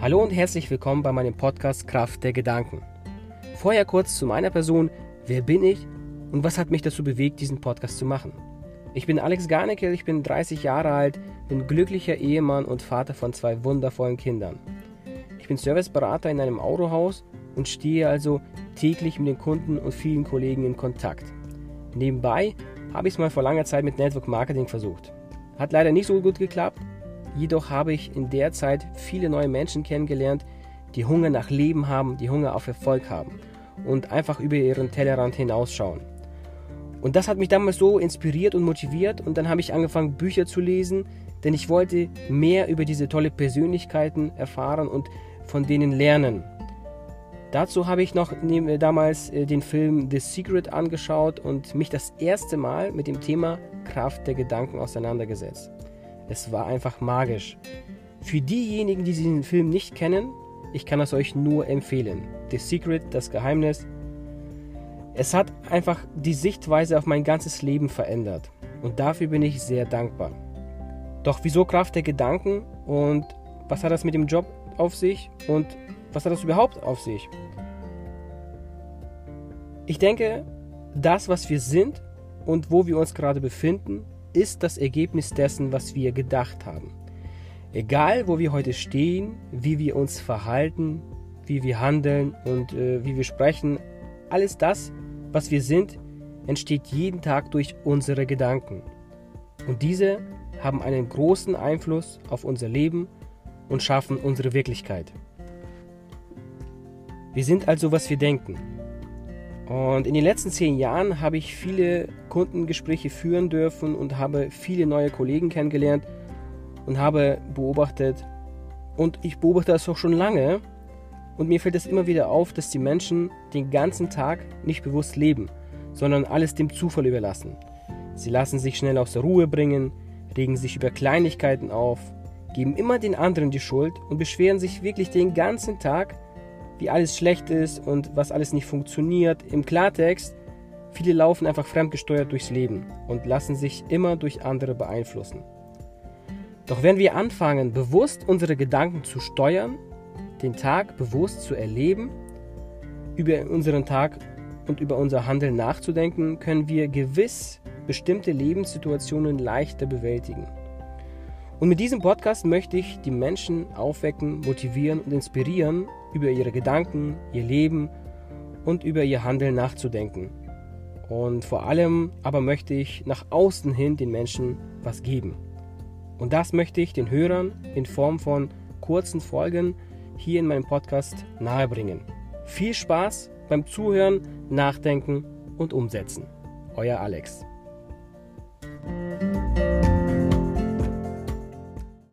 Hallo und herzlich willkommen bei meinem Podcast Kraft der Gedanken. Vorher kurz zu meiner Person. Wer bin ich und was hat mich dazu bewegt, diesen Podcast zu machen? Ich bin Alex Garneckel, ich bin 30 Jahre alt, bin glücklicher Ehemann und Vater von zwei wundervollen Kindern. Ich bin Serviceberater in einem Autohaus und stehe also täglich mit den Kunden und vielen Kollegen in Kontakt. Nebenbei habe ich es mal vor langer Zeit mit Network Marketing versucht. Hat leider nicht so gut geklappt, Jedoch habe ich in der Zeit viele neue Menschen kennengelernt, die Hunger nach Leben haben, die Hunger auf Erfolg haben und einfach über ihren Tellerrand hinausschauen. Und das hat mich damals so inspiriert und motiviert und dann habe ich angefangen Bücher zu lesen, denn ich wollte mehr über diese tolle Persönlichkeiten erfahren und von denen lernen. Dazu habe ich noch damals äh, den Film The Secret angeschaut und mich das erste Mal mit dem Thema Kraft der Gedanken auseinandergesetzt. Es war einfach magisch. Für diejenigen, die diesen Film nicht kennen, ich kann es euch nur empfehlen. The Secret, das Geheimnis. Es hat einfach die Sichtweise auf mein ganzes Leben verändert. Und dafür bin ich sehr dankbar. Doch wieso Kraft der Gedanken und was hat das mit dem Job auf sich und was hat das überhaupt auf sich? Ich denke, das, was wir sind und wo wir uns gerade befinden, ist das Ergebnis dessen, was wir gedacht haben. Egal, wo wir heute stehen, wie wir uns verhalten, wie wir handeln und äh, wie wir sprechen, alles das, was wir sind, entsteht jeden Tag durch unsere Gedanken. Und diese haben einen großen Einfluss auf unser Leben und schaffen unsere Wirklichkeit. Wir sind also, was wir denken. Und in den letzten zehn Jahren habe ich viele Kundengespräche führen dürfen und habe viele neue Kollegen kennengelernt und habe beobachtet, und ich beobachte das auch schon lange, und mir fällt es immer wieder auf, dass die Menschen den ganzen Tag nicht bewusst leben, sondern alles dem Zufall überlassen. Sie lassen sich schnell aus der Ruhe bringen, regen sich über Kleinigkeiten auf, geben immer den anderen die Schuld und beschweren sich wirklich den ganzen Tag, wie alles schlecht ist und was alles nicht funktioniert. Im Klartext, viele laufen einfach fremdgesteuert durchs Leben und lassen sich immer durch andere beeinflussen. Doch wenn wir anfangen, bewusst unsere Gedanken zu steuern, den Tag bewusst zu erleben, über unseren Tag und über unser Handeln nachzudenken, können wir gewiss bestimmte Lebenssituationen leichter bewältigen. Und mit diesem Podcast möchte ich die Menschen aufwecken, motivieren und inspirieren, über ihre Gedanken, ihr Leben und über ihr Handeln nachzudenken. Und vor allem aber möchte ich nach außen hin den Menschen was geben. Und das möchte ich den Hörern in Form von kurzen Folgen hier in meinem Podcast nahebringen. Viel Spaß beim Zuhören, Nachdenken und Umsetzen. Euer Alex.